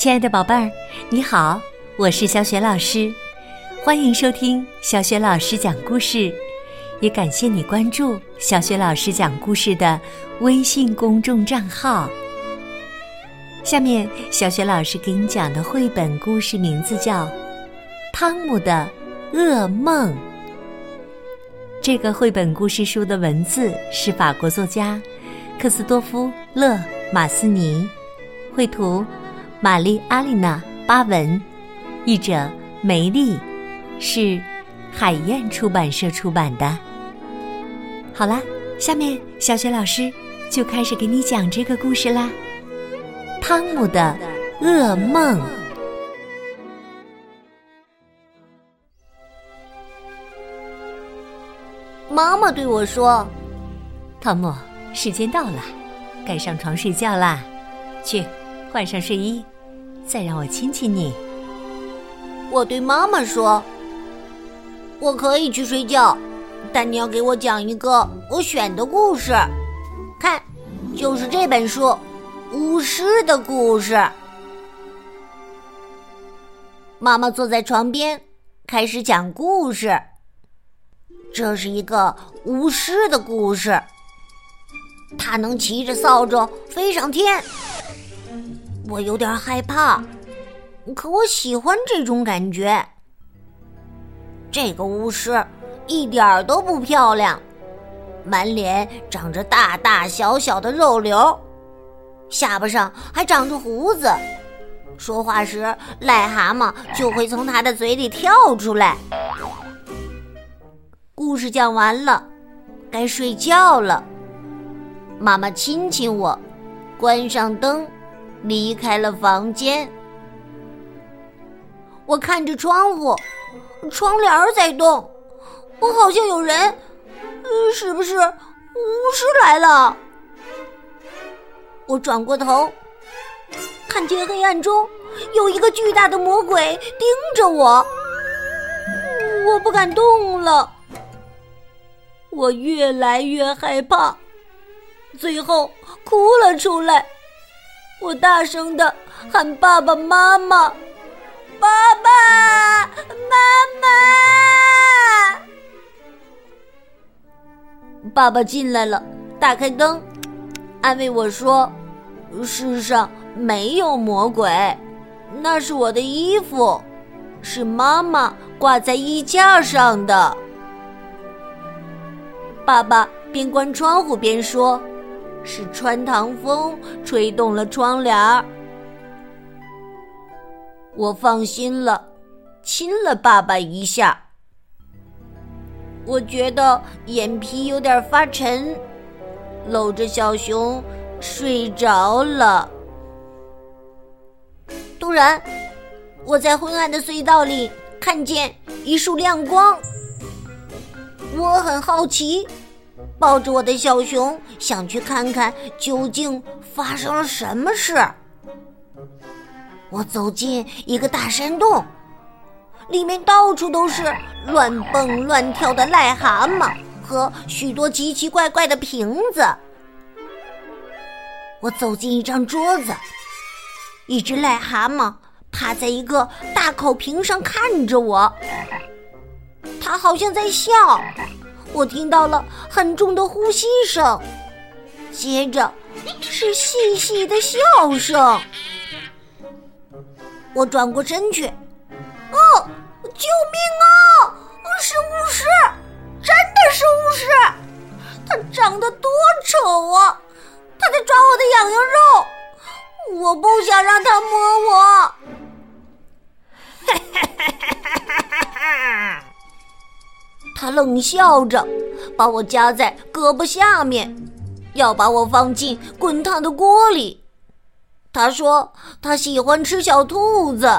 亲爱的宝贝儿，你好，我是小雪老师，欢迎收听小雪老师讲故事，也感谢你关注小雪老师讲故事的微信公众账号。下面，小雪老师给你讲的绘本故事名字叫《汤姆的噩梦》。这个绘本故事书的文字是法国作家克斯多夫·勒马斯尼，绘图。玛丽阿丽娜·巴文，译者梅丽，是海燕出版社出版的。好啦，下面小雪老师就开始给你讲这个故事啦，《汤姆的噩梦》。妈妈对我说：“汤姆，时间到了，该上床睡觉啦，去换上睡衣。”再让我亲亲你。我对妈妈说：“我可以去睡觉，但你要给我讲一个我选的故事。看，就是这本书《巫师的故事》。”妈妈坐在床边，开始讲故事。这是一个巫师的故事，他能骑着扫帚飞上天。我有点害怕，可我喜欢这种感觉。这个巫师一点儿都不漂亮，满脸长着大大小小的肉瘤，下巴上还长着胡子，说话时癞蛤蟆就会从他的嘴里跳出来。故事讲完了，该睡觉了。妈妈亲亲我，关上灯。离开了房间，我看着窗户，窗帘在动，我好像有人，是不是巫师来了？我转过头，看见黑暗中有一个巨大的魔鬼盯着我，我不敢动了，我越来越害怕，最后哭了出来。我大声的喊爸爸妈妈，爸爸妈妈！爸爸进来了，打开灯，安慰我说：“世上没有魔鬼，那是我的衣服，是妈妈挂在衣架上的。”爸爸边关窗户边说。是穿堂风吹动了窗帘儿，我放心了，亲了爸爸一下。我觉得眼皮有点发沉，搂着小熊睡着了。突然，我在昏暗的隧道里看见一束亮光，我很好奇。抱着我的小熊，想去看看究竟发生了什么事。我走进一个大山洞，里面到处都是乱蹦乱跳的癞蛤蟆和许多奇奇怪怪的瓶子。我走进一张桌子，一只癞蛤蟆趴在一个大口瓶上看着我，它好像在笑。我听到了很重的呼吸声，接着是细细的笑声。我转过身去，哦，救命啊！是巫师，真的是巫师！他长得多丑啊！他在抓我的痒痒肉，我不想让他摸我。哈哈哈哈哈哈！他冷笑着，把我夹在胳膊下面，要把我放进滚烫的锅里。他说他喜欢吃小兔子。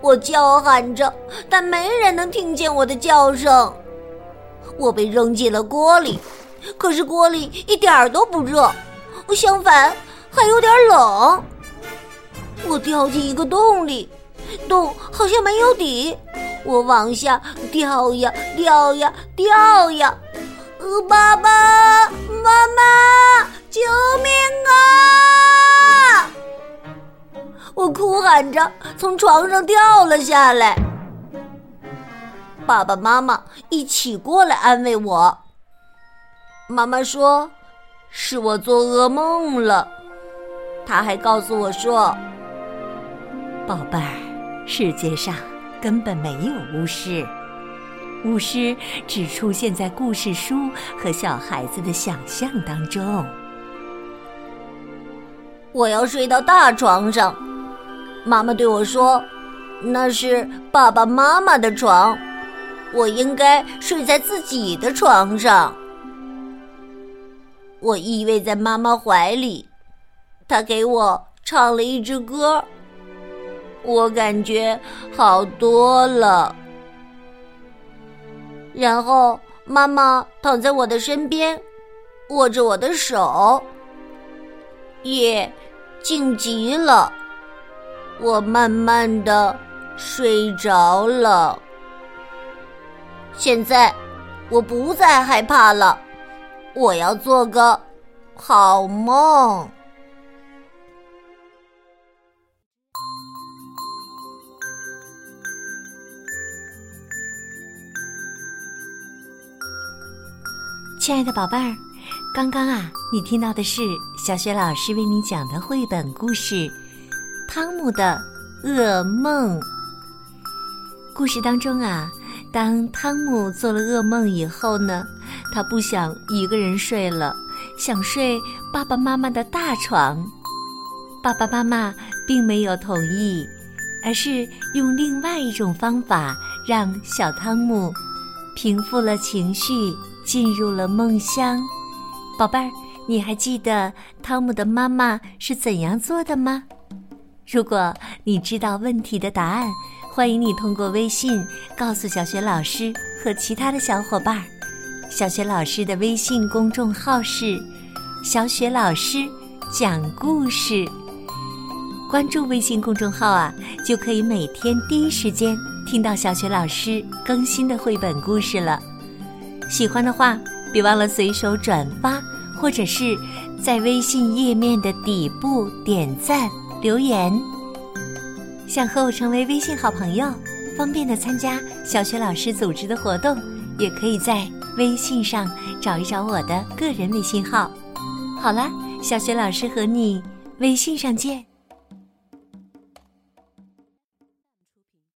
我叫喊着，但没人能听见我的叫声。我被扔进了锅里，可是锅里一点儿都不热，相反还有点冷。我掉进一个洞里，洞好像没有底。我往下掉呀掉呀掉呀，呃，爸爸妈妈，救命啊！我哭喊着从床上掉了下来。爸爸妈妈一起过来安慰我。妈妈说：“是我做噩梦了。”她还告诉我说：“宝贝儿，世界上根本没有巫师，巫师只出现在故事书和小孩子的想象当中。”我要睡到大床上，妈妈对我说：“那是爸爸妈妈的床，我应该睡在自己的床上。”我依偎在妈妈怀里，她给我唱了一支歌，我感觉好多了。然后妈妈躺在我的身边，握着我的手，夜静极了，我慢慢的睡着了。现在我不再害怕了。我要做个好梦。亲爱的宝贝儿，刚刚啊，你听到的是小雪老师为你讲的绘本故事《汤姆的噩梦》。故事当中啊。当汤姆做了噩梦以后呢，他不想一个人睡了，想睡爸爸妈妈的大床。爸爸妈妈并没有同意，而是用另外一种方法让小汤姆平复了情绪，进入了梦乡。宝贝儿，你还记得汤姆的妈妈是怎样做的吗？如果你知道问题的答案。欢迎你通过微信告诉小雪老师和其他的小伙伴。小雪老师的微信公众号是“小雪老师讲故事”。关注微信公众号啊，就可以每天第一时间听到小雪老师更新的绘本故事了。喜欢的话，别忘了随手转发，或者是在微信页面的底部点赞留言。想和我成为微信好朋友，方便的参加小学老师组织的活动，也可以在微信上找一找我的个人微信号。好了，小学老师和你微信上见。